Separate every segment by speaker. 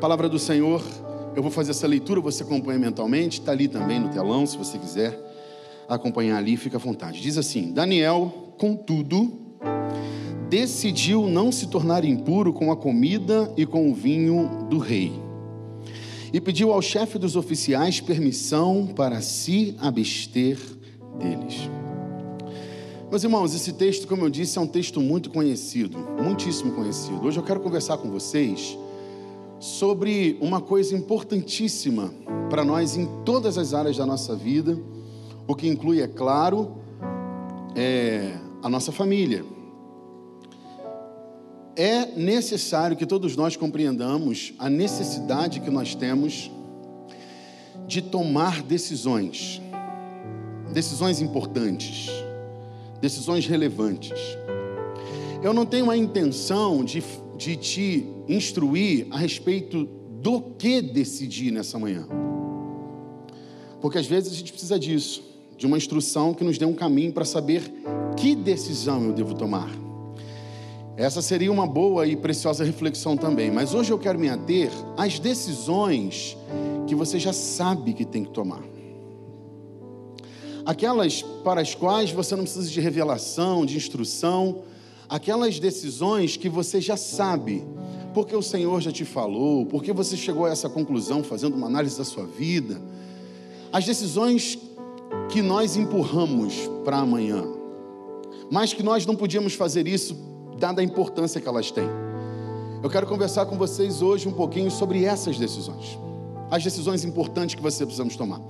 Speaker 1: Palavra do Senhor, eu vou fazer essa leitura, você acompanha mentalmente, está ali também no telão, se você quiser acompanhar ali, fica à vontade. Diz assim: Daniel, contudo, decidiu não se tornar impuro com a comida e com o vinho do rei. E pediu ao chefe dos oficiais permissão para se abster deles. Meus irmãos, esse texto, como eu disse, é um texto muito conhecido, muitíssimo conhecido. Hoje eu quero conversar com vocês sobre uma coisa importantíssima para nós em todas as áreas da nossa vida, o que inclui, é claro, é a nossa família. É necessário que todos nós compreendamos a necessidade que nós temos de tomar decisões, decisões importantes, decisões relevantes. Eu não tenho a intenção de, de te instruir a respeito do que decidir nessa manhã, porque às vezes a gente precisa disso, de uma instrução que nos dê um caminho para saber que decisão eu devo tomar. Essa seria uma boa e preciosa reflexão também, mas hoje eu quero me ater às decisões que você já sabe que tem que tomar. Aquelas para as quais você não precisa de revelação, de instrução, aquelas decisões que você já sabe, porque o Senhor já te falou, porque você chegou a essa conclusão fazendo uma análise da sua vida. As decisões que nós empurramos para amanhã, mas que nós não podíamos fazer isso dada a importância que elas têm. Eu quero conversar com vocês hoje um pouquinho sobre essas decisões. As decisões importantes que você precisamos tomar.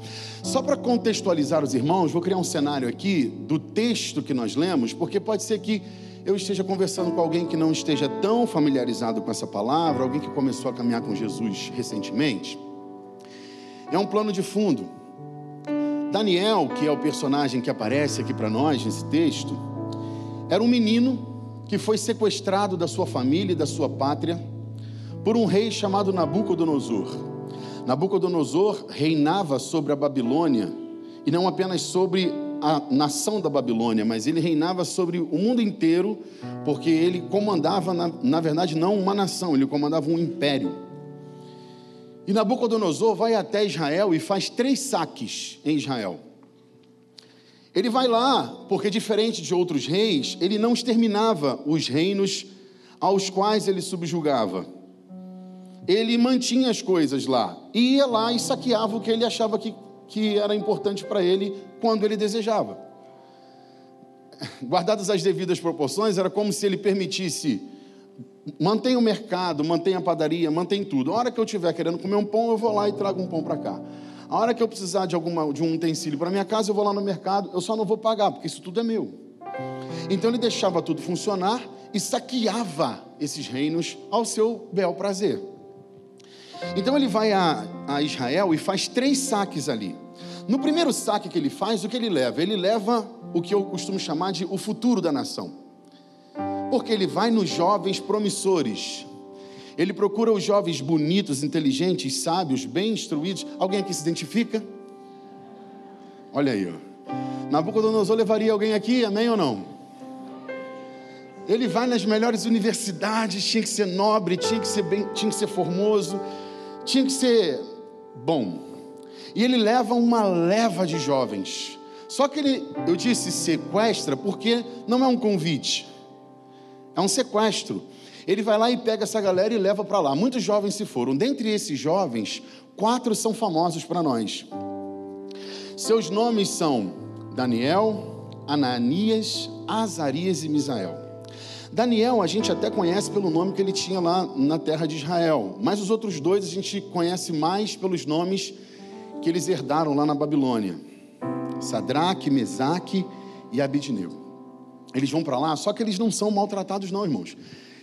Speaker 1: Só para contextualizar os irmãos, vou criar um cenário aqui do texto que nós lemos, porque pode ser que eu esteja conversando com alguém que não esteja tão familiarizado com essa palavra, alguém que começou a caminhar com Jesus recentemente. É um plano de fundo. Daniel, que é o personagem que aparece aqui para nós nesse texto, era um menino que foi sequestrado da sua família e da sua pátria por um rei chamado Nabucodonosor. Nabucodonosor reinava sobre a Babilônia e não apenas sobre a nação da Babilônia, mas ele reinava sobre o mundo inteiro, porque ele comandava, na, na verdade, não uma nação, ele comandava um império. E Nabucodonosor vai até Israel e faz três saques em Israel. Ele vai lá, porque diferente de outros reis, ele não exterminava os reinos aos quais ele subjugava. Ele mantinha as coisas lá, e ia lá e saqueava o que ele achava que, que era importante para ele quando ele desejava. Guardadas as devidas proporções, era como se ele permitisse mantém o mercado, mantém a padaria, mantém tudo. A hora que eu estiver querendo comer um pão, eu vou lá e trago um pão para cá. A hora que eu precisar de, alguma, de um utensílio para minha casa, eu vou lá no mercado, eu só não vou pagar, porque isso tudo é meu. Então ele deixava tudo funcionar e saqueava esses reinos ao seu bel prazer. Então ele vai a, a Israel e faz três saques ali. No primeiro saque que ele faz, o que ele leva? Ele leva o que eu costumo chamar de o futuro da nação. Porque ele vai nos jovens promissores, ele procura os jovens bonitos, inteligentes, sábios, bem instruídos. Alguém aqui se identifica? Olha aí, ó. Nabucodonosor levaria alguém aqui, amém ou não? Ele vai nas melhores universidades, tinha que ser nobre, tinha que ser bem, tinha que ser formoso, tinha que ser bom. E ele leva uma leva de jovens. Só que ele, eu disse sequestra porque não é um convite. É um sequestro. Ele vai lá e pega essa galera e leva para lá. Muitos jovens se foram. Dentre esses jovens, quatro são famosos para nós. Seus nomes são Daniel, Ananias, Azarias e Misael. Daniel a gente até conhece pelo nome que ele tinha lá na terra de Israel, mas os outros dois a gente conhece mais pelos nomes que eles herdaram lá na Babilônia: Sadraque, Mesaque e Abidnego. Eles vão para lá, só que eles não são maltratados, não, irmãos.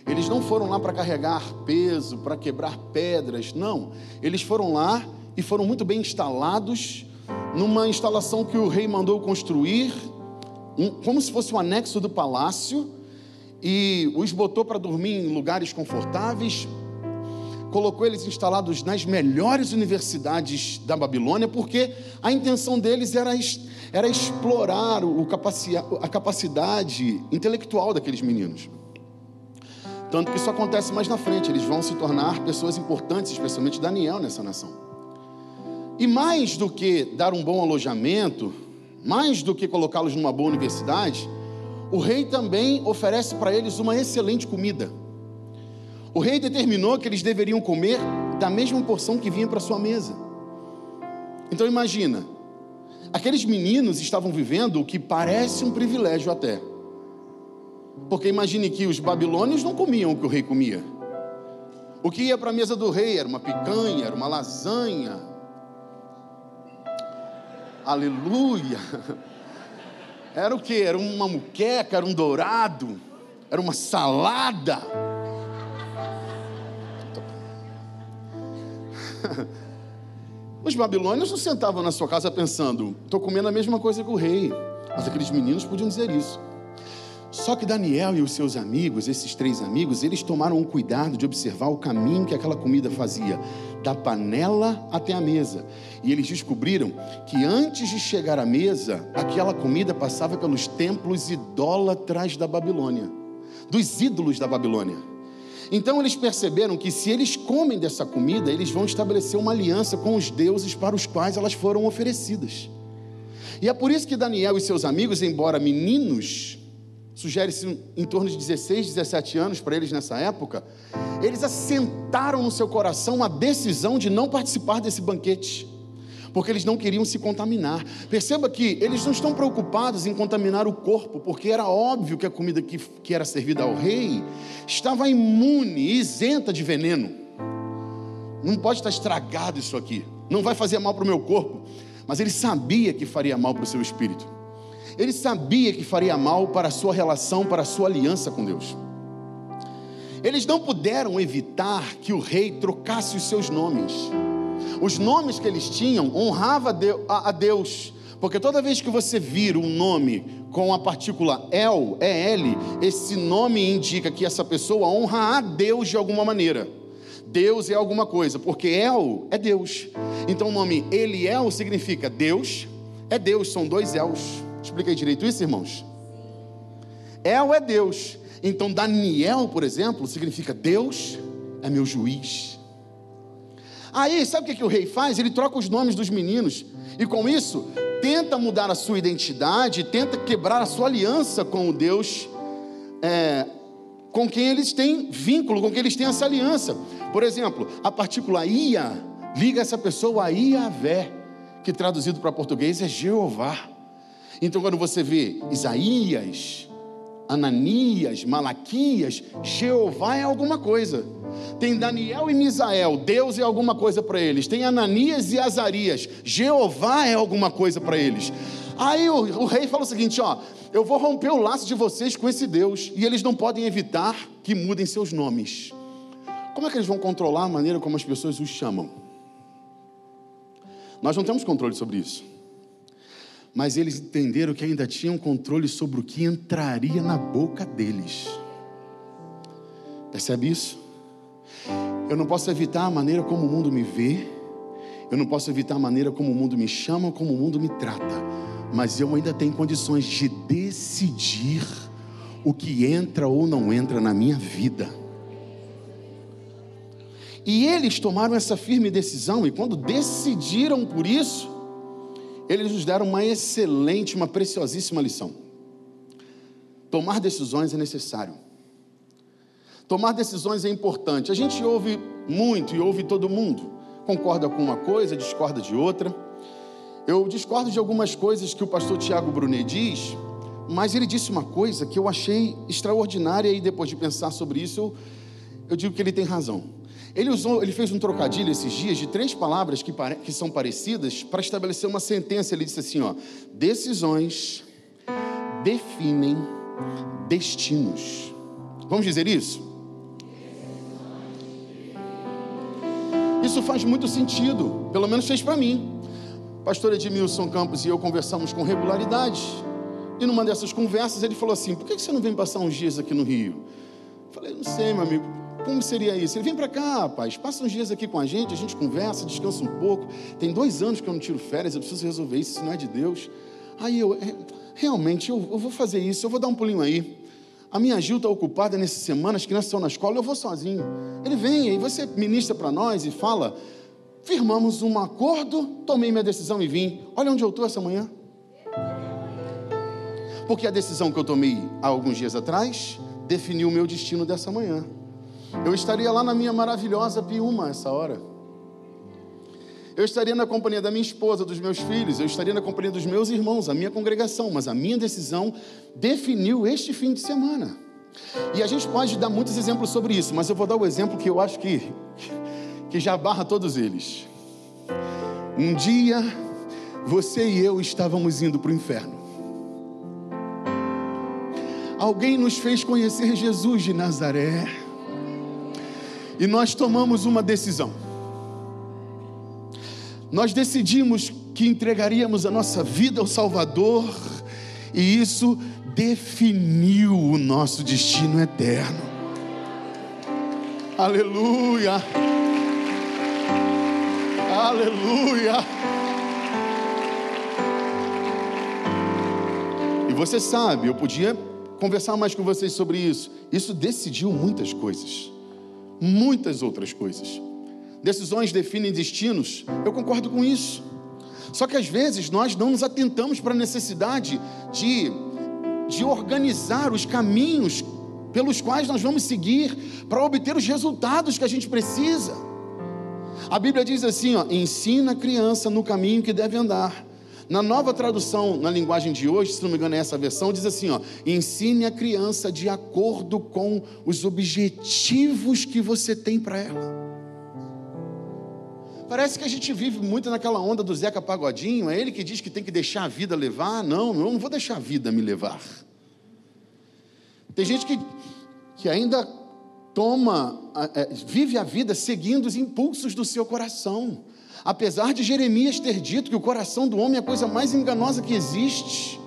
Speaker 1: Eles não foram lá para carregar peso, para quebrar pedras, não. Eles foram lá e foram muito bem instalados numa instalação que o rei mandou construir, um, como se fosse um anexo do palácio, e os botou para dormir em lugares confortáveis, colocou eles instalados nas melhores universidades da Babilônia, porque a intenção deles era, era explorar o, a capacidade intelectual daqueles meninos. Tanto que isso acontece mais na frente, eles vão se tornar pessoas importantes, especialmente Daniel nessa nação. E mais do que dar um bom alojamento, mais do que colocá-los numa boa universidade, o rei também oferece para eles uma excelente comida. O rei determinou que eles deveriam comer da mesma porção que vinha para sua mesa. Então imagina, aqueles meninos estavam vivendo o que parece um privilégio até. Porque imagine que os babilônios não comiam o que o rei comia. O que ia para a mesa do rei era uma picanha, era uma lasanha. Aleluia! Era o que? Era uma muqueca, era um dourado, era uma salada. Os babilônios não sentavam na sua casa pensando, estou comendo a mesma coisa que o rei. Mas aqueles meninos podiam dizer isso. Só que Daniel e os seus amigos, esses três amigos, eles tomaram o cuidado de observar o caminho que aquela comida fazia, da panela até a mesa. E eles descobriram que antes de chegar à mesa, aquela comida passava pelos templos idólatras da Babilônia, dos ídolos da Babilônia. Então eles perceberam que se eles comem dessa comida, eles vão estabelecer uma aliança com os deuses para os quais elas foram oferecidas. E é por isso que Daniel e seus amigos, embora meninos, sugere-se em torno de 16, 17 anos para eles nessa época, eles assentaram no seu coração a decisão de não participar desse banquete, porque eles não queriam se contaminar. Perceba que eles não estão preocupados em contaminar o corpo, porque era óbvio que a comida que, que era servida ao rei estava imune, isenta de veneno. Não pode estar estragado isso aqui, não vai fazer mal para o meu corpo, mas ele sabia que faria mal para o seu espírito. Ele sabia que faria mal para a sua relação, para a sua aliança com Deus. Eles não puderam evitar que o rei trocasse os seus nomes. Os nomes que eles tinham honrava a Deus, porque toda vez que você vira um nome com a partícula El, E-L, esse nome indica que essa pessoa honra a Deus de alguma maneira. Deus é alguma coisa, porque El é Deus. Então o nome Eliel significa Deus é Deus, são dois Els. Expliquei direito isso, irmãos? El é Deus. Então, Daniel, por exemplo, significa Deus é meu juiz. Aí, sabe o que, que o rei faz? Ele troca os nomes dos meninos e, com isso, tenta mudar a sua identidade, tenta quebrar a sua aliança com o Deus é, com quem eles têm vínculo, com quem eles têm essa aliança. Por exemplo, a partícula ia liga essa pessoa a Iavé, que traduzido para português é Jeová. Então, quando você vê Isaías, Ananias, Malaquias, Jeová é alguma coisa. Tem Daniel e Misael, Deus é alguma coisa para eles. Tem Ananias e Azarias, Jeová é alguma coisa para eles. Aí o, o, rei fala o seguinte: ó, eu vou romper o laço de vocês com esse Deus, e eles não podem evitar que mudem seus nomes. Como é que eles vão controlar a maneira como as pessoas os chamam? Nós não temos controle sobre isso mas eles entenderam que ainda tinham controle sobre o que entraria na boca deles. Percebe isso? Eu não posso evitar a maneira como o mundo me vê, eu não posso evitar a maneira como o mundo me chama, como o mundo me trata, mas eu ainda tenho condições de decidir o que entra ou não entra na minha vida. E eles tomaram essa firme decisão, e quando decidiram por isso, eles nos deram uma excelente, uma preciosíssima lição. Tomar decisões é necessário. Tomar decisões é importante. A gente ouve muito e ouve todo mundo. Concorda com uma coisa, discorda de outra. Eu discordo de algumas coisas que o pastor Tiago Brunet diz, mas ele disse uma coisa que eu achei extraordinária e depois de pensar sobre isso, eu, eu digo que ele tem razão. Ele, usou, ele fez um trocadilho esses dias de três palavras que, pare, que são parecidas para estabelecer uma sentença. Ele disse assim: ó, decisões definem destinos. Vamos dizer isso? Isso faz muito sentido, pelo menos fez para mim. Pastor Edmilson Campos e eu conversamos com regularidade. E numa dessas conversas ele falou assim: por que você não vem passar uns dias aqui no Rio? Eu falei, não sei, meu amigo como seria isso? Ele vem para cá, rapaz, passa uns dias aqui com a gente, a gente conversa, descansa um pouco. Tem dois anos que eu não tiro férias, eu preciso resolver isso, isso não é de Deus. Aí eu, é, realmente, eu, eu vou fazer isso, eu vou dar um pulinho aí. A minha Gil está ocupada nessa semana, as crianças estão na escola, eu vou sozinho. Ele vem e você ministra para nós e fala: firmamos um acordo, tomei minha decisão e vim. Olha onde eu estou essa manhã. Porque a decisão que eu tomei há alguns dias atrás definiu o meu destino dessa manhã. Eu estaria lá na minha maravilhosa Piuma essa hora. Eu estaria na companhia da minha esposa, dos meus filhos, eu estaria na companhia dos meus irmãos, a minha congregação, mas a minha decisão definiu este fim de semana. E a gente pode dar muitos exemplos sobre isso, mas eu vou dar o exemplo que eu acho que, que já barra todos eles. Um dia, você e eu estávamos indo para o inferno. Alguém nos fez conhecer Jesus de Nazaré. E nós tomamos uma decisão nós decidimos que entregaríamos a nossa vida ao Salvador, e isso definiu o nosso destino eterno. Aleluia! Aleluia! E você sabe, eu podia conversar mais com vocês sobre isso. Isso decidiu muitas coisas, muitas outras coisas. Decisões definem destinos. Eu concordo com isso. Só que às vezes nós não nos atentamos para a necessidade de, de organizar os caminhos pelos quais nós vamos seguir para obter os resultados que a gente precisa. A Bíblia diz assim: ó, ensina a criança no caminho que deve andar. Na nova tradução, na linguagem de hoje, se não me engano é essa versão, diz assim: ó, ensine a criança de acordo com os objetivos que você tem para ela. Parece que a gente vive muito naquela onda do Zeca Pagodinho, é ele que diz que tem que deixar a vida levar. Não, eu não vou deixar a vida me levar. Tem gente que, que ainda toma, é, vive a vida seguindo os impulsos do seu coração. Apesar de Jeremias ter dito que o coração do homem é a coisa mais enganosa que existe.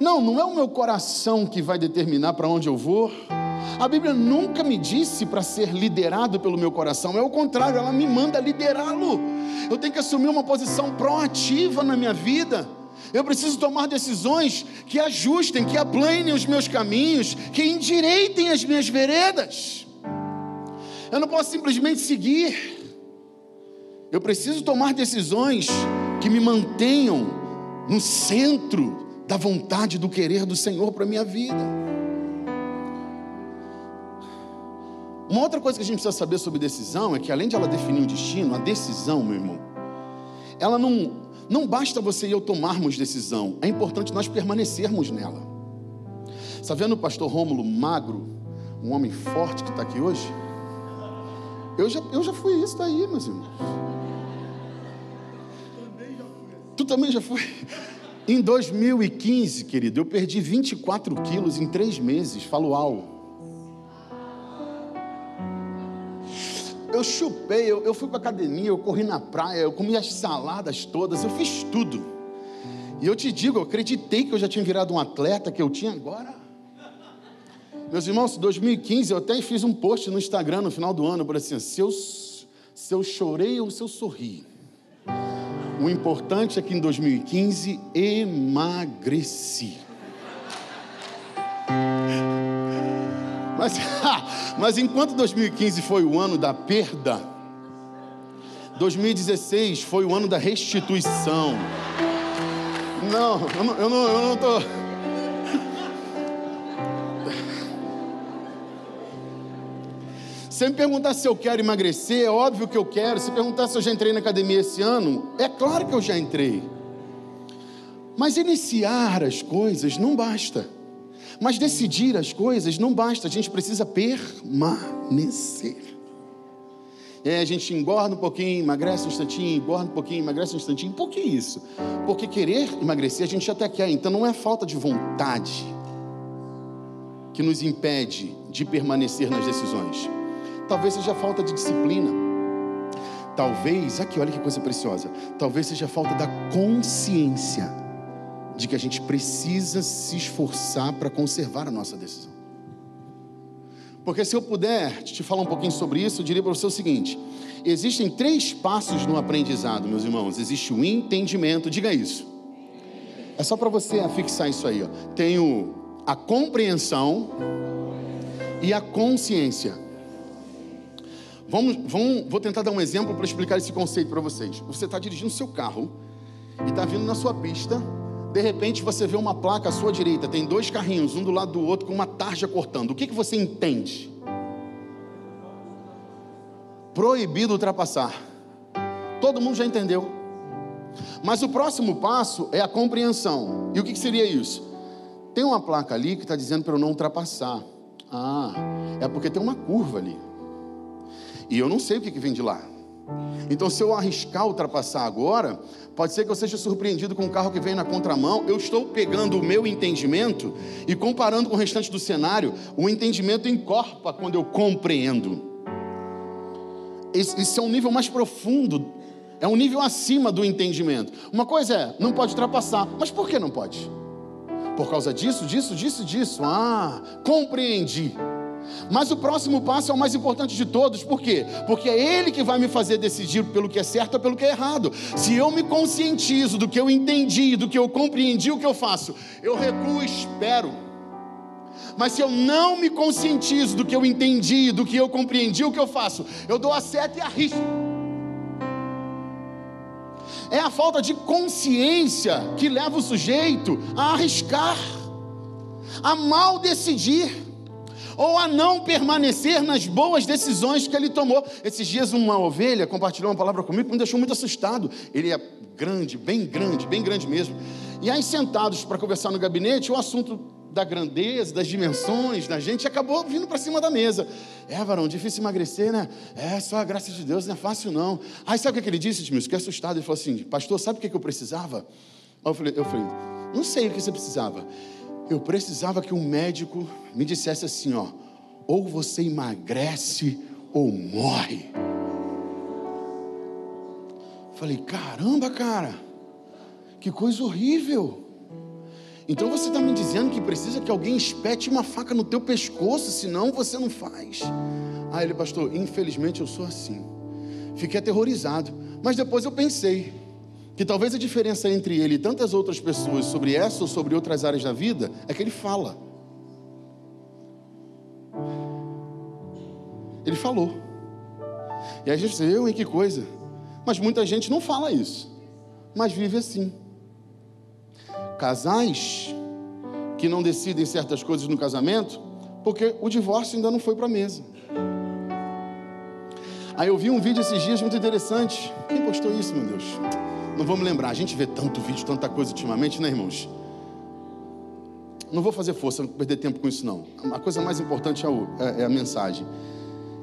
Speaker 1: Não, não é o meu coração que vai determinar para onde eu vou. A Bíblia nunca me disse para ser liderado pelo meu coração, é o contrário, ela me manda liderá-lo. Eu tenho que assumir uma posição proativa na minha vida. Eu preciso tomar decisões que ajustem, que aplanem os meus caminhos, que endireitem as minhas veredas. Eu não posso simplesmente seguir. Eu preciso tomar decisões que me mantenham no centro da vontade, do querer do Senhor para minha vida. Uma outra coisa que a gente precisa saber sobre decisão é que, além de ela definir o destino, a decisão, meu irmão, ela não, não basta você e eu tomarmos decisão, é importante nós permanecermos nela. Está vendo o pastor Rômulo magro, um homem forte que está aqui hoje? Eu já, eu já fui isso daí, meus irmãos. Tu também já foi? Em 2015, querido, eu perdi 24 quilos em três meses. Falo ao. eu chupei, eu, eu fui para academia, eu corri na praia, eu comi as saladas todas, eu fiz tudo. E eu te digo, eu acreditei que eu já tinha virado um atleta, que eu tinha agora. Meus irmãos, 2015 eu até fiz um post no Instagram no final do ano, por assim, se eu, se eu chorei ou se eu sorri. O importante é que em 2015 emagreci. Mas, mas enquanto 2015 foi o ano da perda, 2016 foi o ano da restituição. Não, eu não, eu não, eu não tô. Se me perguntar se eu quero emagrecer, é óbvio que eu quero. Se perguntar se eu já entrei na academia esse ano, é claro que eu já entrei. Mas iniciar as coisas não basta. Mas decidir as coisas não basta, a gente precisa permanecer. A gente engorda um pouquinho, emagrece um instantinho, engorda um pouquinho, emagrece um instantinho. Por que isso? Porque querer emagrecer a gente até quer, então não é falta de vontade que nos impede de permanecer nas decisões. Talvez seja falta de disciplina. Talvez, aqui, olha que coisa preciosa. Talvez seja falta da consciência de que a gente precisa se esforçar para conservar a nossa decisão. Porque se eu puder te falar um pouquinho sobre isso, eu diria para você o seguinte: existem três passos no aprendizado, meus irmãos. Existe o entendimento, diga isso. É só para você afixar isso aí. Ó. Tem a compreensão e a consciência. Vamos, vamos, vou tentar dar um exemplo para explicar esse conceito para vocês. Você está dirigindo seu carro e está vindo na sua pista. De repente você vê uma placa à sua direita, tem dois carrinhos, um do lado do outro, com uma tarja cortando. O que, que você entende? Proibido ultrapassar. Todo mundo já entendeu. Mas o próximo passo é a compreensão. E o que, que seria isso? Tem uma placa ali que está dizendo para eu não ultrapassar. Ah, é porque tem uma curva ali. E eu não sei o que, vem de lá. Então, se eu arriscar ultrapassar agora, pode ser que eu seja surpreendido com um carro que vem na contramão. Eu estou pegando o meu entendimento e comparando com o restante do cenário, o entendimento encorpa quando eu compreendo. Esse é um nível mais profundo, é um nível acima do entendimento. Uma coisa é, não pode ultrapassar, mas por que não pode? Por causa disso, disso, disso, disso. Ah, compreendi. Mas o próximo passo é o mais importante de todos, por quê? Porque é Ele que vai me fazer decidir pelo que é certo ou pelo que é errado. Se eu me conscientizo do que eu entendi, do que eu compreendi, o que eu faço? Eu recuo e espero. Mas se eu não me conscientizo do que eu entendi, do que eu compreendi, o que eu faço? Eu dou a seta e arrisco. É a falta de consciência que leva o sujeito a arriscar, a mal decidir ou a não permanecer nas boas decisões que ele tomou. Esses dias, uma ovelha compartilhou uma palavra comigo que me deixou muito assustado. Ele é grande, bem grande, bem grande mesmo. E aí, sentados para conversar no gabinete, o assunto da grandeza, das dimensões da gente, acabou vindo para cima da mesa. É, varão, difícil emagrecer, né? É, só a graça de Deus, não é fácil não. Aí sabe o que ele disse, Edmilson? Fiquei assustado. Ele falou assim, pastor, sabe o que eu precisava? Eu falei, eu falei, não sei o que você precisava. Eu precisava que um médico me dissesse assim, ó, ou você emagrece ou morre. Falei, caramba, cara, que coisa horrível. Então você está me dizendo que precisa que alguém espete uma faca no teu pescoço, senão você não faz. Aí ele, pastor, infelizmente eu sou assim. Fiquei aterrorizado. Mas depois eu pensei, que talvez a diferença entre ele e tantas outras pessoas sobre essa ou sobre outras áreas da vida é que ele fala. Ele falou. E a gente diz, eu, em que coisa? Mas muita gente não fala isso, mas vive assim. Casais que não decidem certas coisas no casamento, porque o divórcio ainda não foi para a mesa. Aí eu vi um vídeo esses dias muito interessante. Quem postou isso, meu Deus? Não vamos lembrar, a gente vê tanto vídeo, tanta coisa ultimamente, né, irmãos? Não vou fazer força, não perder tempo com isso, não. A coisa mais importante é, o, é, é a mensagem.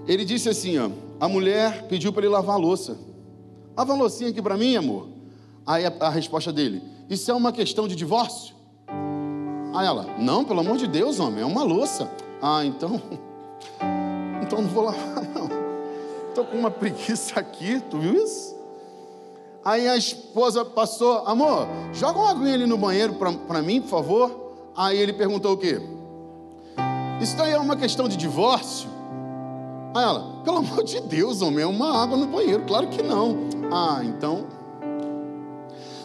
Speaker 1: Ele disse assim: ó, a mulher pediu para ele lavar a louça. Lava a loucinha aqui para mim, amor. Aí a, a resposta dele: Isso é uma questão de divórcio? Aí ela: Não, pelo amor de Deus, homem, é uma louça. Ah, então. Então não vou lavar, não. Estou com uma preguiça aqui, tu viu isso? Aí a esposa passou, amor, joga uma aguinha ali no banheiro para mim, por favor. Aí ele perguntou o quê? Isso daí é uma questão de divórcio? Aí ela, pelo amor de Deus, homem, é uma água no banheiro. Claro que não. Ah, então.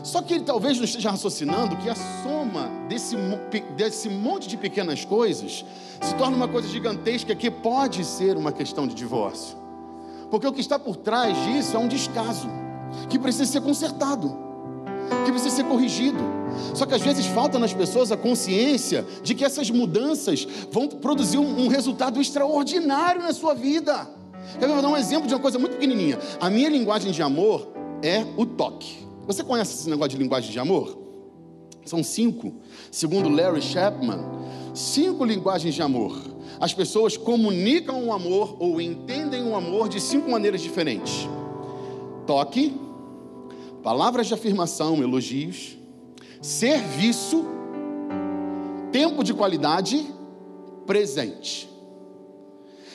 Speaker 1: Só que ele talvez não esteja raciocinando que a soma desse, desse monte de pequenas coisas se torna uma coisa gigantesca que pode ser uma questão de divórcio. Porque o que está por trás disso é um descaso que precisa ser consertado, que precisa ser corrigido. Só que às vezes falta nas pessoas a consciência de que essas mudanças vão produzir um, um resultado extraordinário na sua vida. Eu vou dar um exemplo de uma coisa muito pequenininha. A minha linguagem de amor é o toque. Você conhece esse negócio de linguagem de amor? São cinco, segundo Larry Chapman, cinco linguagens de amor. As pessoas comunicam o amor ou entendem o amor de cinco maneiras diferentes: toque, palavras de afirmação, elogios, serviço, tempo de qualidade, presente.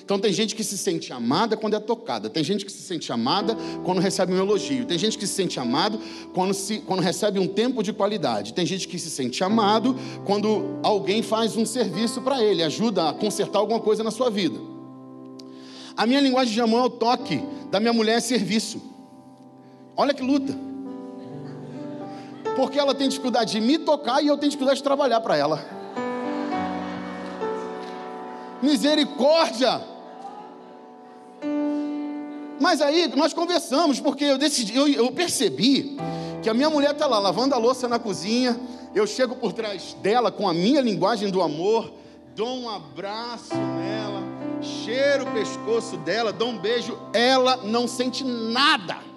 Speaker 1: Então tem gente que se sente amada quando é tocada, tem gente que se sente amada quando recebe um elogio, tem gente que se sente amado quando, se, quando recebe um tempo de qualidade, tem gente que se sente amado quando alguém faz um serviço para ele, ajuda a consertar alguma coisa na sua vida. A minha linguagem de amor é o toque, da minha mulher é serviço. Olha que luta porque ela tem dificuldade de me tocar e eu tenho dificuldade de trabalhar para ela. Misericórdia! Mas aí nós conversamos, porque eu decidi, eu, eu percebi que a minha mulher está lá lavando a louça na cozinha, eu chego por trás dela com a minha linguagem do amor, dou um abraço nela, cheiro o pescoço dela, dou um beijo, ela não sente nada.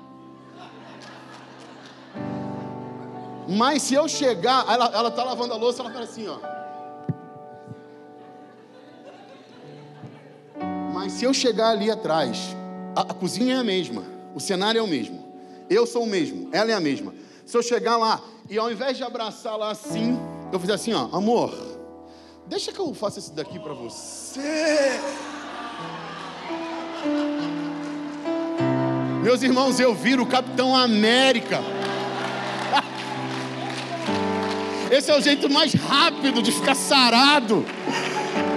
Speaker 1: Mas se eu chegar, ela está lavando a louça, ela fala assim, ó. Mas se eu chegar ali atrás, a, a cozinha é a mesma, o cenário é o mesmo, eu sou o mesmo, ela é a mesma. Se eu chegar lá e ao invés de abraçar lá assim, eu fizer assim, ó, amor, deixa que eu faça isso daqui para você. Meus irmãos, eu viro o Capitão América. Esse é o jeito mais rápido de ficar sarado.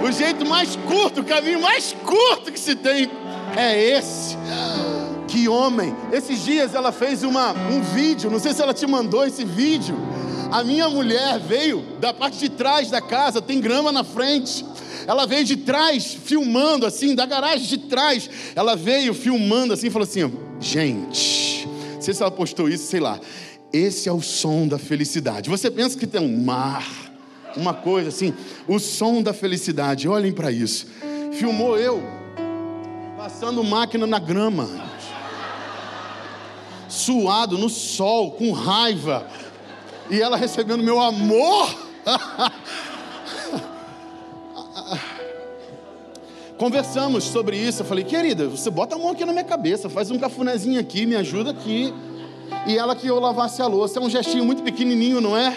Speaker 1: O jeito mais curto, o caminho mais curto que se tem é esse. Que homem! Esses dias ela fez uma, um vídeo, não sei se ela te mandou esse vídeo. A minha mulher veio da parte de trás da casa, tem grama na frente. Ela veio de trás, filmando assim, da garagem de trás. Ela veio filmando assim, falou assim: gente, não sei se ela postou isso, sei lá. Esse é o som da felicidade. Você pensa que tem um mar, uma coisa assim, o som da felicidade. Olhem para isso. Filmou eu passando máquina na grama, suado no sol, com raiva, e ela recebendo meu amor. Conversamos sobre isso. Eu falei, querida, você bota a mão aqui na minha cabeça, faz um cafunézinho aqui, me ajuda aqui e ela que eu lavasse a louça. É um gestinho muito pequenininho, não é?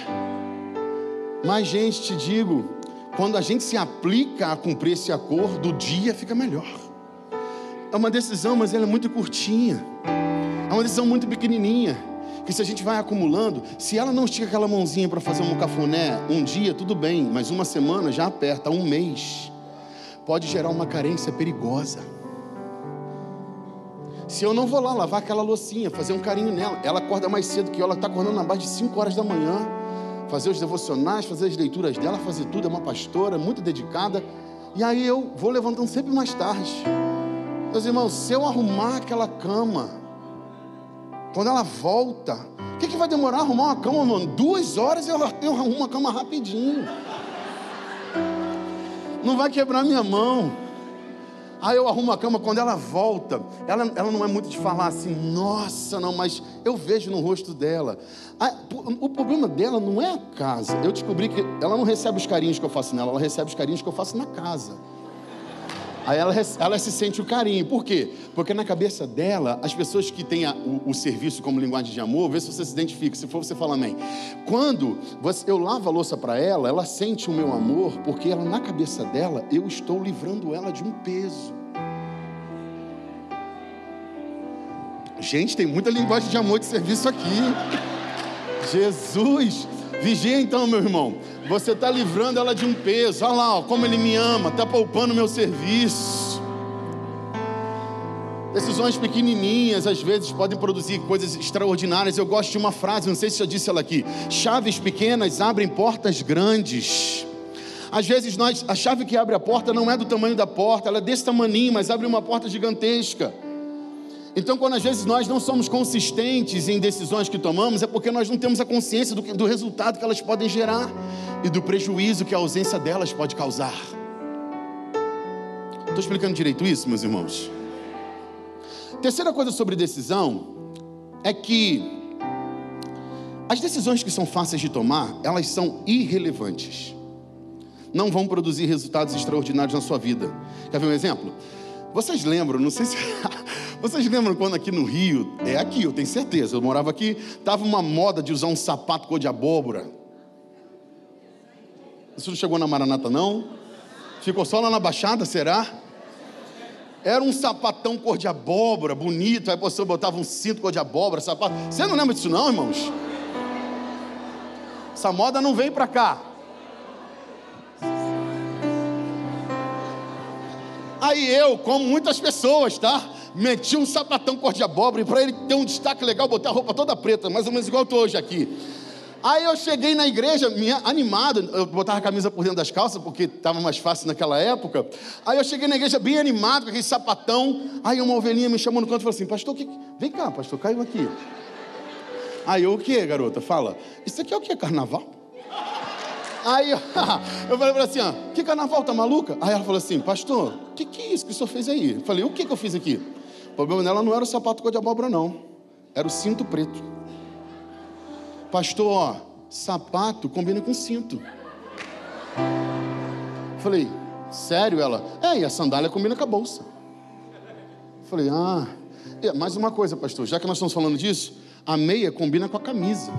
Speaker 1: Mas, gente, te digo, quando a gente se aplica a cumprir esse acordo, o dia fica melhor. É uma decisão, mas ela é muito curtinha. É uma decisão muito pequenininha. Que se a gente vai acumulando, se ela não estica aquela mãozinha para fazer um cafuné um dia, tudo bem, mas uma semana já aperta, um mês, pode gerar uma carência perigosa. Se eu não vou lá lavar aquela loucinha, fazer um carinho nela, ela acorda mais cedo que eu, ela está acordando na base de 5 horas da manhã, fazer os devocionais, fazer as leituras dela, fazer tudo, é uma pastora muito dedicada. E aí eu vou levantando sempre mais tarde. Meus irmãos, se eu arrumar aquela cama, quando ela volta, o que, que vai demorar arrumar uma cama, mano? Duas horas eu, eu arrumo a cama rapidinho. Não vai quebrar minha mão. Aí eu arrumo a cama, quando ela volta, ela, ela não é muito de falar assim, nossa, não, mas eu vejo no rosto dela. o problema dela não é a casa. Eu descobri que ela não recebe os carinhos que eu faço nela, ela recebe os carinhos que eu faço na casa. Aí ela, ela se sente o carinho. Por quê? Porque na cabeça dela, as pessoas que têm a, o, o, serviço como linguagem de amor, vê se você se identifica. Se for, você fala amém. Quando você, eu lavo a louça para ela, ela sente o meu amor, porque ela, na cabeça dela, eu estou livrando ela de um peso. Gente, tem muita linguagem de amor de serviço aqui. Jesus. Vigia então, meu irmão. Você está livrando ela de um peso. Olha lá, ó, como ele me ama, está poupando meu serviço. Decisões pequenininhas às vezes podem produzir coisas extraordinárias. Eu gosto de uma frase, não sei se já disse ela aqui: chaves pequenas abrem portas grandes. Às vezes nós, a chave que abre a porta não é do tamanho da porta, ela é desse tamanho, mas abre uma porta gigantesca. Então, quando às vezes nós não somos consistentes em decisões que tomamos, é porque nós não temos a consciência do, do resultado que elas podem gerar e do prejuízo que a ausência delas pode causar. Estou explicando direito isso, meus irmãos? Terceira coisa sobre decisão é que as decisões que são fáceis de tomar, elas são irrelevantes. Não vão produzir resultados extraordinários na sua vida. Quer ver um exemplo? Vocês lembram, não sei se. Vocês lembram quando aqui no Rio, é aqui, eu tenho certeza, eu morava aqui, tava uma moda de usar um sapato cor de abóbora. Isso não chegou na Maranata, não? Ficou só lá na Baixada, será? Era um sapatão cor de abóbora, bonito. Aí você botava um cinto cor de abóbora, sapato. Você não lembra disso, não, irmãos? Essa moda não veio para cá. Aí eu, como muitas pessoas, tá? Meti um sapatão cor de abóbora e para ele ter um destaque legal, botei a roupa toda preta, mais ou menos igual eu estou hoje aqui. Aí eu cheguei na igreja, animado, eu botava a camisa por dentro das calças, porque estava mais fácil naquela época. Aí eu cheguei na igreja bem animado, com aquele sapatão. Aí uma ovelhinha me chamou no canto e falou assim: Pastor, que... vem cá, pastor, caiu aqui. Aí eu, o que, garota? Fala, isso aqui é o que? Carnaval? Aí eu, eu falei para ela assim: ó, que carnaval, tá maluca? Aí ela falou assim: Pastor, o que, que é isso que o senhor fez aí? Eu falei: O que, que eu fiz aqui? O problema dela não era o sapato cor de abóbora, não, era o cinto preto. Pastor, ó, sapato combina com cinto. Falei, sério? Ela, é, e a sandália combina com a bolsa. Falei, ah, mais uma coisa, pastor, já que nós estamos falando disso, a meia combina com a camisa.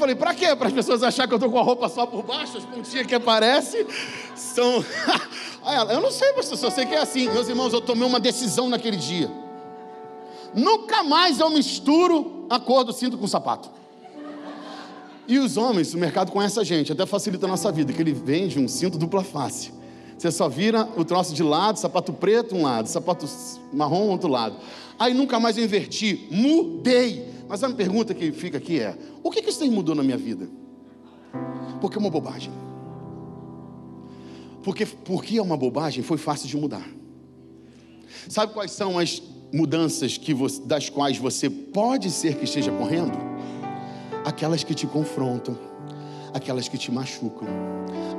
Speaker 1: Falei, para quê? Para as pessoas acharem que eu estou com a roupa só por baixo, as pontinhas que aparecem são. ela, eu não sei, pastor, só sei que é assim. Meus irmãos, eu tomei uma decisão naquele dia. Nunca mais eu misturo a cor do cinto com o sapato. E os homens, o mercado conhece a gente, até facilita a nossa vida, que ele vende um cinto dupla face. Você só vira o troço de lado, sapato preto um lado, sapato marrom outro lado. Aí nunca mais eu inverti, mudei. Mas a minha pergunta que fica aqui é: o que, que isso aí mudou na minha vida? Porque é uma bobagem. Porque, porque é uma bobagem, foi fácil de mudar. Sabe quais são as mudanças que você, das quais você pode ser que esteja correndo? aquelas que te confrontam, aquelas que te machucam,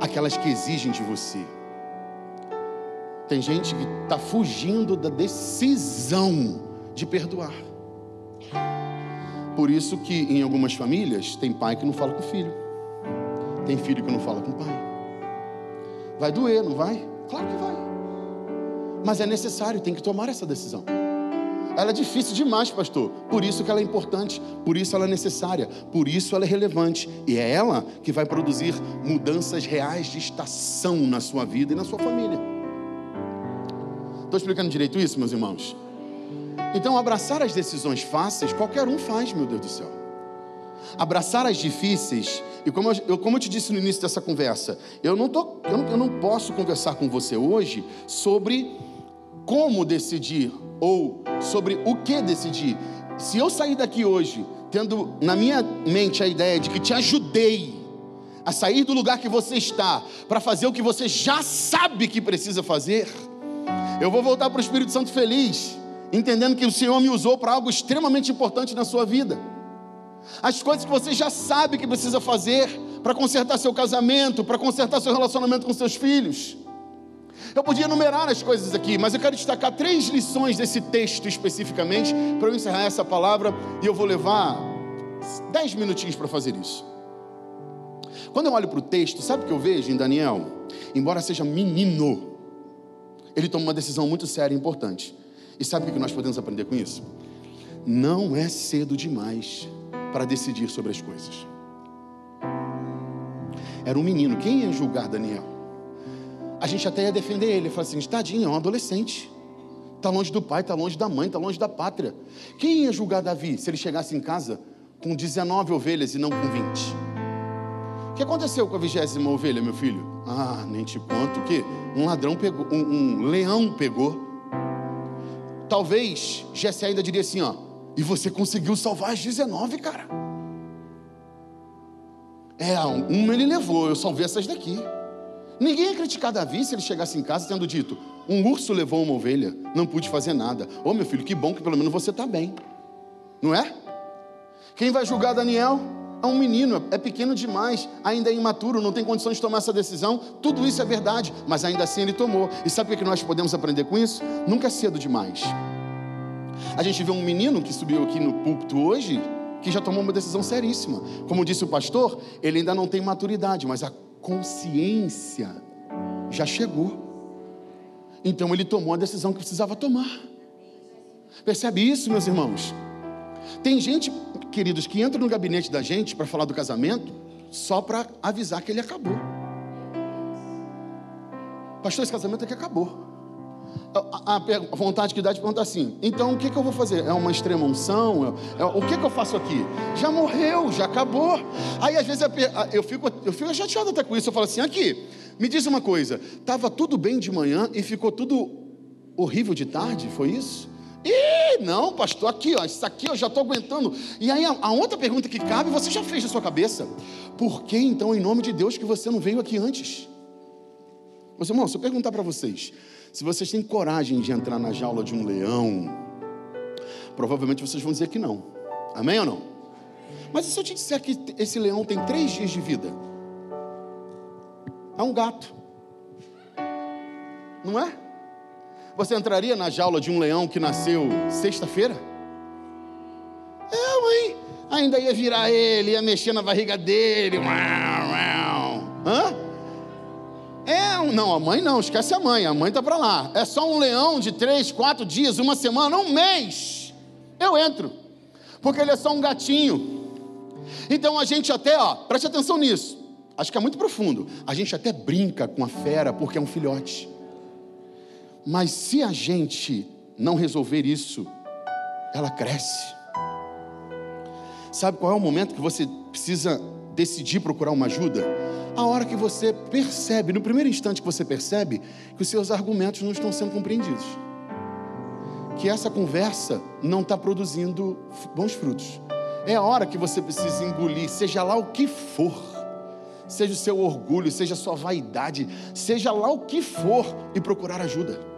Speaker 1: aquelas que exigem de você. Tem gente que está fugindo da decisão de perdoar. Por isso que em algumas famílias tem pai que não fala com o filho, tem filho que não fala com o pai. Vai doer, não vai? Claro que vai. Mas é necessário, tem que tomar essa decisão. Ela é difícil demais, pastor. Por isso que ela é importante, por isso ela é necessária, por isso ela é relevante. E é ela que vai produzir mudanças reais de estação na sua vida e na sua família. Estou explicando direito isso, meus irmãos? Então, abraçar as decisões fáceis, qualquer um faz, meu Deus do céu. Abraçar as difíceis, e como eu, como eu te disse no início dessa conversa, eu não, tô, eu não, eu não posso conversar com você hoje sobre como decidir ou sobre o que decidir. Se eu sair daqui hoje tendo na minha mente a ideia de que te ajudei a sair do lugar que você está para fazer o que você já sabe que precisa fazer, eu vou voltar para o Espírito Santo feliz, entendendo que o Senhor me usou para algo extremamente importante na sua vida. As coisas que você já sabe que precisa fazer para consertar seu casamento, para consertar seu relacionamento com seus filhos. Eu podia enumerar as coisas aqui, mas eu quero destacar três lições desse texto especificamente para eu encerrar essa palavra e eu vou levar dez minutinhos para fazer isso. Quando eu olho para o texto, sabe o que eu vejo em Daniel? Embora seja menino, ele toma uma decisão muito séria e importante. E sabe o que nós podemos aprender com isso? Não é cedo demais para decidir sobre as coisas. Era um menino, quem ia julgar Daniel? a gente até ia defender ele. Fala assim: tadinho, é um adolescente. Está longe do pai, está longe da mãe, está longe da pátria. Quem ia julgar Davi se ele chegasse em casa com 19 ovelhas e não com 20? O que aconteceu com a vigésima ovelha, meu filho? Ah, nem te conto o que um ladrão pegou, um, um leão pegou. Talvez Jesse ainda diria assim, ó, e você conseguiu salvar as 19, cara. É, uma ele levou, eu salvei essas daqui. Ninguém ia criticar Davi se ele chegasse em casa tendo dito: Um urso levou uma ovelha, não pude fazer nada. Ô oh, meu filho, que bom que pelo menos você está bem. Não é? Quem vai julgar Daniel? É um menino, é pequeno demais, ainda é imaturo, não tem condições de tomar essa decisão. Tudo isso é verdade, mas ainda assim ele tomou. E sabe o que nós podemos aprender com isso? Nunca é cedo demais. A gente vê um menino que subiu aqui no púlpito hoje, que já tomou uma decisão seríssima. Como disse o pastor, ele ainda não tem maturidade, mas a consciência já chegou. Então ele tomou a decisão que precisava tomar. Percebe isso, meus irmãos? Tem gente, queridos, que entra no gabinete da gente para falar do casamento só para avisar que ele acabou. Pastor, esse casamento aqui acabou a, a, vontade que dá de perguntar assim: então o que, que eu vou fazer? É uma extrema unção? É, é, o que, que eu faço aqui? Já morreu, já acabou. Aí às vezes eu fico, eu fico chateado até com isso. Eu falo assim: aqui, me diz uma coisa: estava tudo bem de manhã e ficou tudo horrível de tarde? Foi isso? Ei, não, pastor, aqui, ó, isso aqui eu já estou aguentando. E aí a, a outra pergunta que cabe, você já fez na sua cabeça. Por que então, em nome de Deus, que você não veio aqui antes? Meus irmãos, se eu perguntar para vocês, se vocês têm coragem de entrar na jaula de um leão, provavelmente vocês vão dizer que não. Amém ou não? Mas e se eu te disser que esse leão tem três dias de vida? É um gato. Não é? Você entraria na jaula de um leão que nasceu sexta-feira? É, mãe. Ainda ia virar ele, ia mexer na barriga dele. Hã? É, não, a mãe não, esquece a mãe, a mãe tá para lá. É só um leão de três, quatro dias, uma semana, um mês. Eu entro, porque ele é só um gatinho. Então a gente até, ó, preste atenção nisso. Acho que é muito profundo. A gente até brinca com a fera porque é um filhote. Mas se a gente não resolver isso, ela cresce. Sabe qual é o momento que você precisa decidir procurar uma ajuda? A hora que você percebe, no primeiro instante que você percebe, que os seus argumentos não estão sendo compreendidos. Que essa conversa não está produzindo bons frutos. É a hora que você precisa engolir, seja lá o que for, seja o seu orgulho, seja a sua vaidade, seja lá o que for, e procurar ajuda.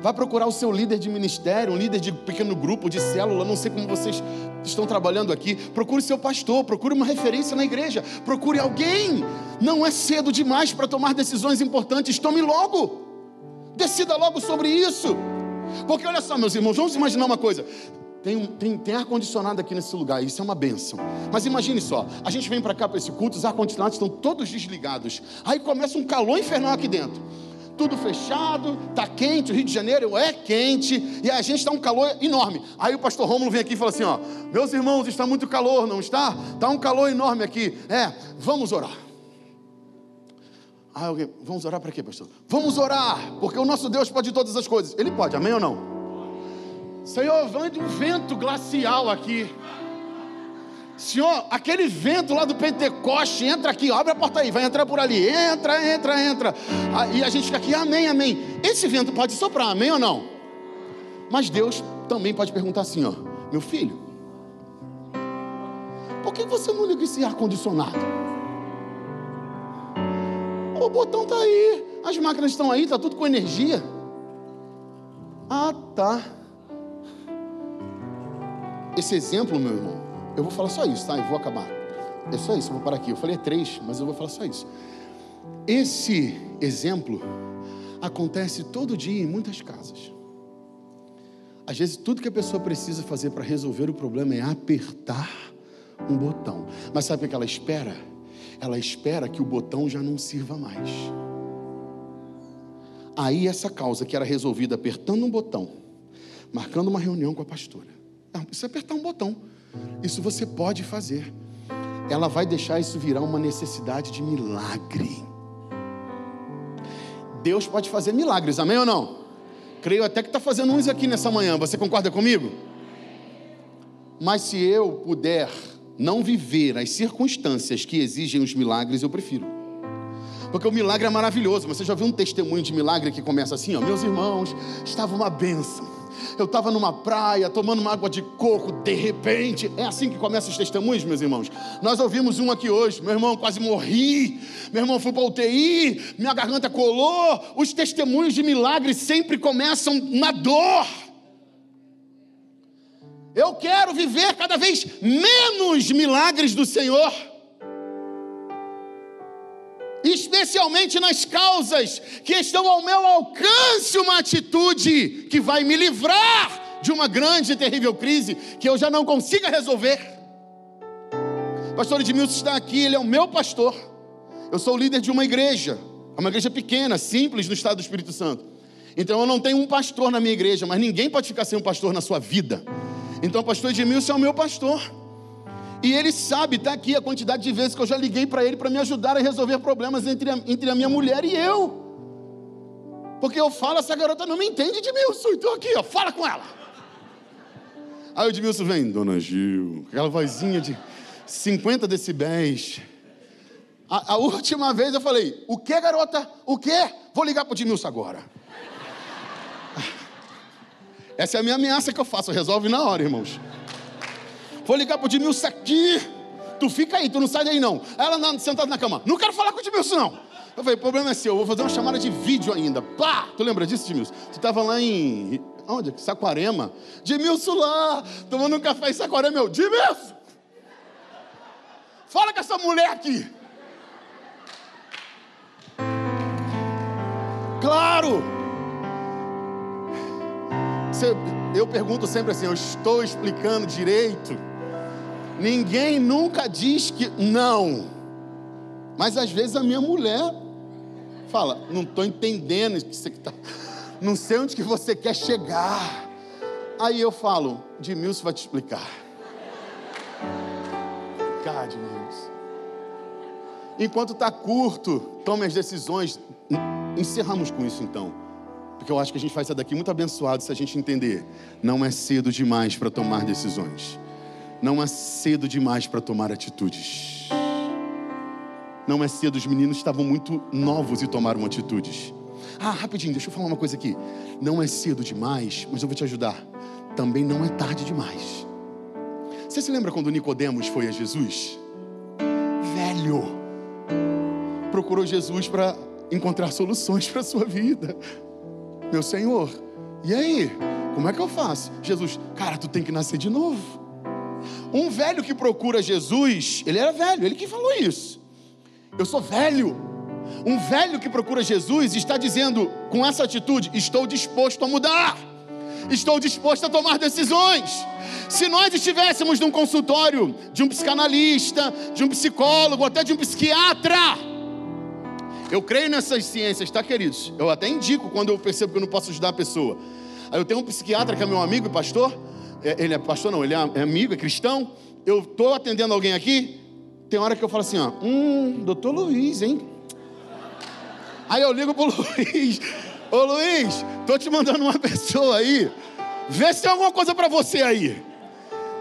Speaker 1: Vá procurar o seu líder de ministério, um líder de pequeno grupo, de célula, não sei como vocês estão trabalhando aqui. Procure seu pastor, procure uma referência na igreja, procure alguém. Não é cedo demais para tomar decisões importantes, tome logo. Decida logo sobre isso. Porque olha só, meus irmãos, vamos imaginar uma coisa. Tem, tem, tem ar-condicionado aqui nesse lugar, isso é uma benção. Mas imagine só, a gente vem para cá para esse culto, os ar-condicionados estão todos desligados. Aí começa um calor infernal aqui dentro tudo fechado, tá quente, o Rio de Janeiro é quente, e a gente está um calor enorme. Aí o pastor Rômulo vem aqui e fala assim: ó, meus irmãos, está muito calor, não está? Está um calor enorme aqui. É, vamos orar. Ah, alguém, vamos orar para quê, pastor? Vamos orar, porque o nosso Deus pode todas as coisas. Ele pode, amém ou não? Senhor, vem um vento glacial aqui. Senhor, aquele vento lá do Pentecoste, entra aqui, abre a porta aí, vai entrar por ali, entra, entra, entra. Ah, e a gente fica aqui, amém, amém. Esse vento pode soprar, amém ou não? Mas Deus também pode perguntar assim, ó, meu filho, por que você não liga esse ar-condicionado? O botão está aí, as máquinas estão aí, está tudo com energia. Ah, tá. Esse exemplo, meu irmão, eu vou falar só isso, tá? Eu vou acabar. É só isso, eu vou parar aqui. Eu falei três, mas eu vou falar só isso. Esse exemplo acontece todo dia em muitas casas. Às vezes, tudo que a pessoa precisa fazer para resolver o problema é apertar um botão. Mas sabe o que ela espera? Ela espera que o botão já não sirva mais. Aí, essa causa que era resolvida apertando um botão, marcando uma reunião com a pastora. Não, precisa apertar um botão. Isso você pode fazer. Ela vai deixar isso virar uma necessidade de milagre. Deus pode fazer milagres, amém ou não? Creio até que está fazendo uns aqui nessa manhã. Você concorda comigo? Mas se eu puder não viver as circunstâncias que exigem os milagres, eu prefiro. Porque o milagre é maravilhoso. Você já viu um testemunho de milagre que começa assim, ó, meus irmãos, estava uma bênção eu estava numa praia tomando uma água de coco, de repente, é assim que começam os testemunhos, meus irmãos. Nós ouvimos um aqui hoje, meu irmão, quase morri, meu irmão foi para UTI, minha garganta colou. Os testemunhos de milagre sempre começam na dor. Eu quero viver cada vez menos milagres do Senhor especialmente nas causas que estão ao meu alcance, uma atitude que vai me livrar de uma grande e terrível crise que eu já não consiga resolver. pastor Edmilson está aqui, ele é o meu pastor. Eu sou o líder de uma igreja, é uma igreja pequena, simples no estado do Espírito Santo. Então eu não tenho um pastor na minha igreja, mas ninguém pode ficar sem um pastor na sua vida. Então o pastor Edmilson é o meu pastor. E ele sabe, está aqui a quantidade de vezes que eu já liguei para ele para me ajudar a resolver problemas entre a, entre a minha mulher e eu. Porque eu falo, essa garota não me entende, Edmilson, então aqui, ó, fala com ela. Aí o Edmilson vem, Dona Gil, aquela vozinha de 50 decibéis. A, a, última vez eu falei, o que, garota? O que? Vou ligar para o Edmilson agora. Essa é a minha ameaça que eu faço. Resolve na hora, irmãos. Vou ligar pro Edmilson aqui. Tu fica aí, tu não sai daí não. Ela sentada na cama. Não quero falar com o Edmilson, não. Eu falei, o problema é seu, eu vou fazer uma chamada de vídeo ainda. Pá! Tu lembra disso, Edmilson? Tu tava lá em. Onde? Saquarema. Edmilson lá, tomando um café em Saquarema. Meu, Edmilson! Fala com essa mulher aqui. Claro! Eu pergunto sempre assim, eu estou explicando direito. Ninguém nunca diz que não. Mas às vezes a minha mulher fala, não estou entendendo que você está. Não sei onde que você quer chegar. Aí eu falo, Edmilson vai te explicar. Cá, Edmilson. Enquanto está curto, tome as decisões. Encerramos com isso então. Porque eu acho que a gente vai sair daqui muito abençoado se a gente entender. Não é cedo demais para tomar decisões. Não é cedo demais para tomar atitudes. Não é cedo, os meninos estavam muito novos e tomaram atitudes. Ah, rapidinho, deixa eu falar uma coisa aqui. Não é cedo demais, mas eu vou te ajudar. Também não é tarde demais. Você se lembra quando Nicodemos foi a Jesus? Velho. Procurou Jesus para encontrar soluções para a sua vida. Meu Senhor, e aí? Como é que eu faço? Jesus, cara, tu tem que nascer de novo. Um velho que procura Jesus, ele era velho, ele que falou isso. Eu sou velho. Um velho que procura Jesus está dizendo com essa atitude: estou disposto a mudar, estou disposto a tomar decisões. Se nós estivéssemos num consultório de um psicanalista, de um psicólogo, até de um psiquiatra, eu creio nessas ciências, tá, queridos? Eu até indico quando eu percebo que eu não posso ajudar a pessoa. Aí eu tenho um psiquiatra que é meu amigo e pastor, ele é pastor, não, ele é, é amigo, é cristão. Eu estou atendendo alguém aqui, tem hora que eu falo assim, ó, hum, doutor Luiz, hein? Aí eu ligo pro Luiz, ô Luiz, tô te mandando uma pessoa aí, vê se tem alguma coisa para você aí.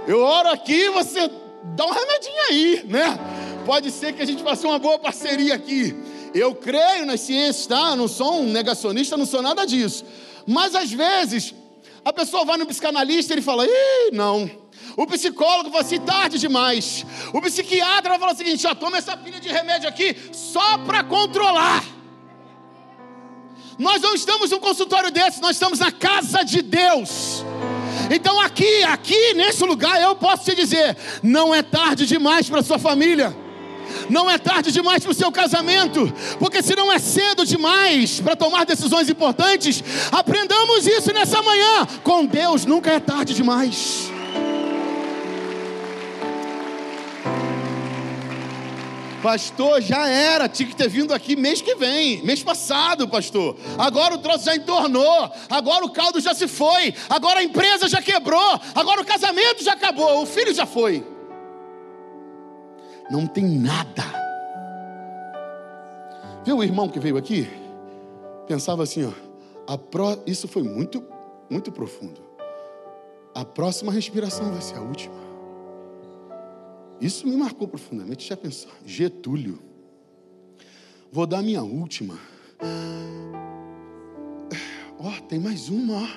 Speaker 1: Eu oro aqui, você dá um remedinho aí, né? Pode ser que a gente faça uma boa parceria aqui. Eu creio nas ciências, tá? Não sou um negacionista, não sou nada disso. Mas às vezes a pessoa vai no psicanalista e ele fala: Ih, não. O psicólogo fala assim: tarde demais. O psiquiatra vai falar o seguinte: já toma essa pilha de remédio aqui só para controlar. Nós não estamos num consultório desse, nós estamos na casa de Deus. Então aqui, aqui nesse lugar eu posso te dizer, não é tarde demais para sua família. Não é tarde demais para o seu casamento, porque se não é cedo demais para tomar decisões importantes, aprendamos isso nessa manhã. Com Deus nunca é tarde demais. Pastor, já era, tinha que ter vindo aqui mês que vem, mês passado, pastor. Agora o troço já entornou, agora o caldo já se foi, agora a empresa já quebrou, agora o casamento já acabou, o filho já foi não tem nada. Viu o irmão que veio aqui? Pensava assim, ó, pro... isso foi muito, muito profundo. A próxima respiração vai ser a última. Isso me marcou profundamente. Já pensou? Getúlio. Vou dar minha última. Ó, oh, tem mais uma, ó.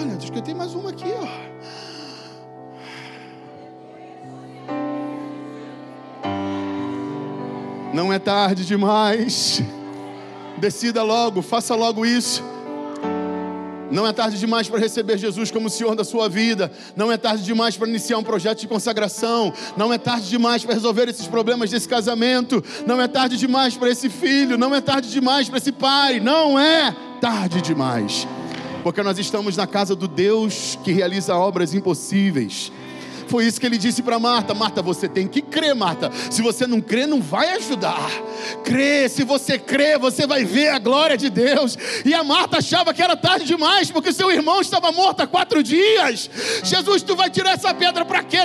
Speaker 1: Olha, diz que tem mais uma aqui, ó. Não é tarde demais. Decida logo, faça logo isso. Não é tarde demais para receber Jesus como Senhor da sua vida. Não é tarde demais para iniciar um projeto de consagração. Não é tarde demais para resolver esses problemas desse casamento. Não é tarde demais para esse filho. Não é tarde demais para esse pai. Não é tarde demais. Porque nós estamos na casa do Deus que realiza obras impossíveis. Foi isso que ele disse para Marta: Marta, você tem que crer, Marta. Se você não crer, não vai ajudar. Crê, se você crer, você vai ver a glória de Deus. E a Marta achava que era tarde demais, porque seu irmão estava morto há quatro dias. Jesus, tu vai tirar essa pedra para quê?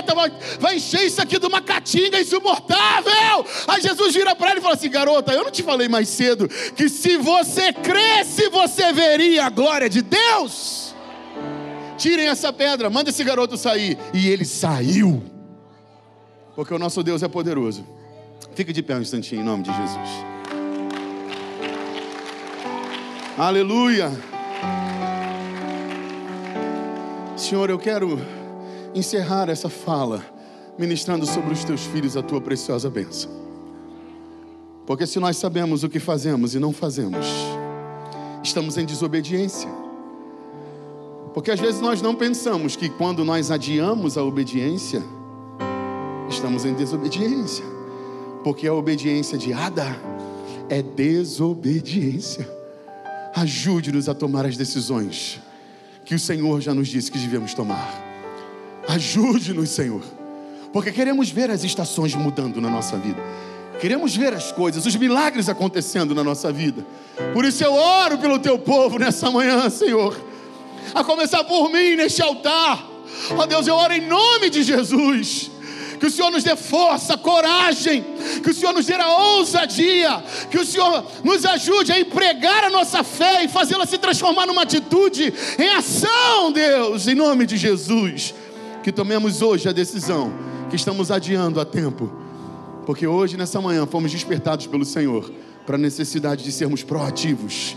Speaker 1: Vai, encher isso aqui de uma catinga insuportável. Aí Jesus vira para ele e fala assim: Garota, eu não te falei mais cedo que se você cresce, você veria a glória de Deus tirem essa pedra, manda esse garoto sair. E ele saiu, porque o nosso Deus é poderoso. Fica de pé um instantinho em nome de Jesus. Aleluia. Senhor, eu quero encerrar essa fala ministrando sobre os teus filhos a tua preciosa bênção. Porque se nós sabemos o que fazemos e não fazemos, estamos em desobediência. Porque às vezes nós não pensamos que quando nós adiamos a obediência, estamos em desobediência. Porque a obediência adiada é desobediência. Ajude-nos a tomar as decisões que o Senhor já nos disse que devemos tomar. Ajude-nos, Senhor, porque queremos ver as estações mudando na nossa vida. Queremos ver as coisas, os milagres acontecendo na nossa vida. Por isso eu oro pelo teu povo nessa manhã, Senhor. A começar por mim neste altar. Ó Deus, eu oro em nome de Jesus que o Senhor nos dê força, coragem, que o Senhor nos dê a ousadia, que o Senhor nos ajude a empregar a nossa fé e fazê-la se transformar numa atitude em ação, Deus, em nome de Jesus. Que tomemos hoje a decisão que estamos adiando a tempo, porque hoje, nessa manhã, fomos despertados pelo Senhor para a necessidade de sermos proativos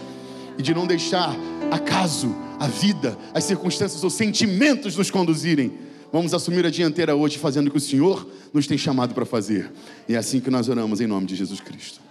Speaker 1: e de não deixar acaso, a vida, as circunstâncias ou sentimentos nos conduzirem Vamos assumir a dianteira hoje, fazendo o que o Senhor nos tem chamado para fazer. E é assim que nós oramos em nome de Jesus Cristo.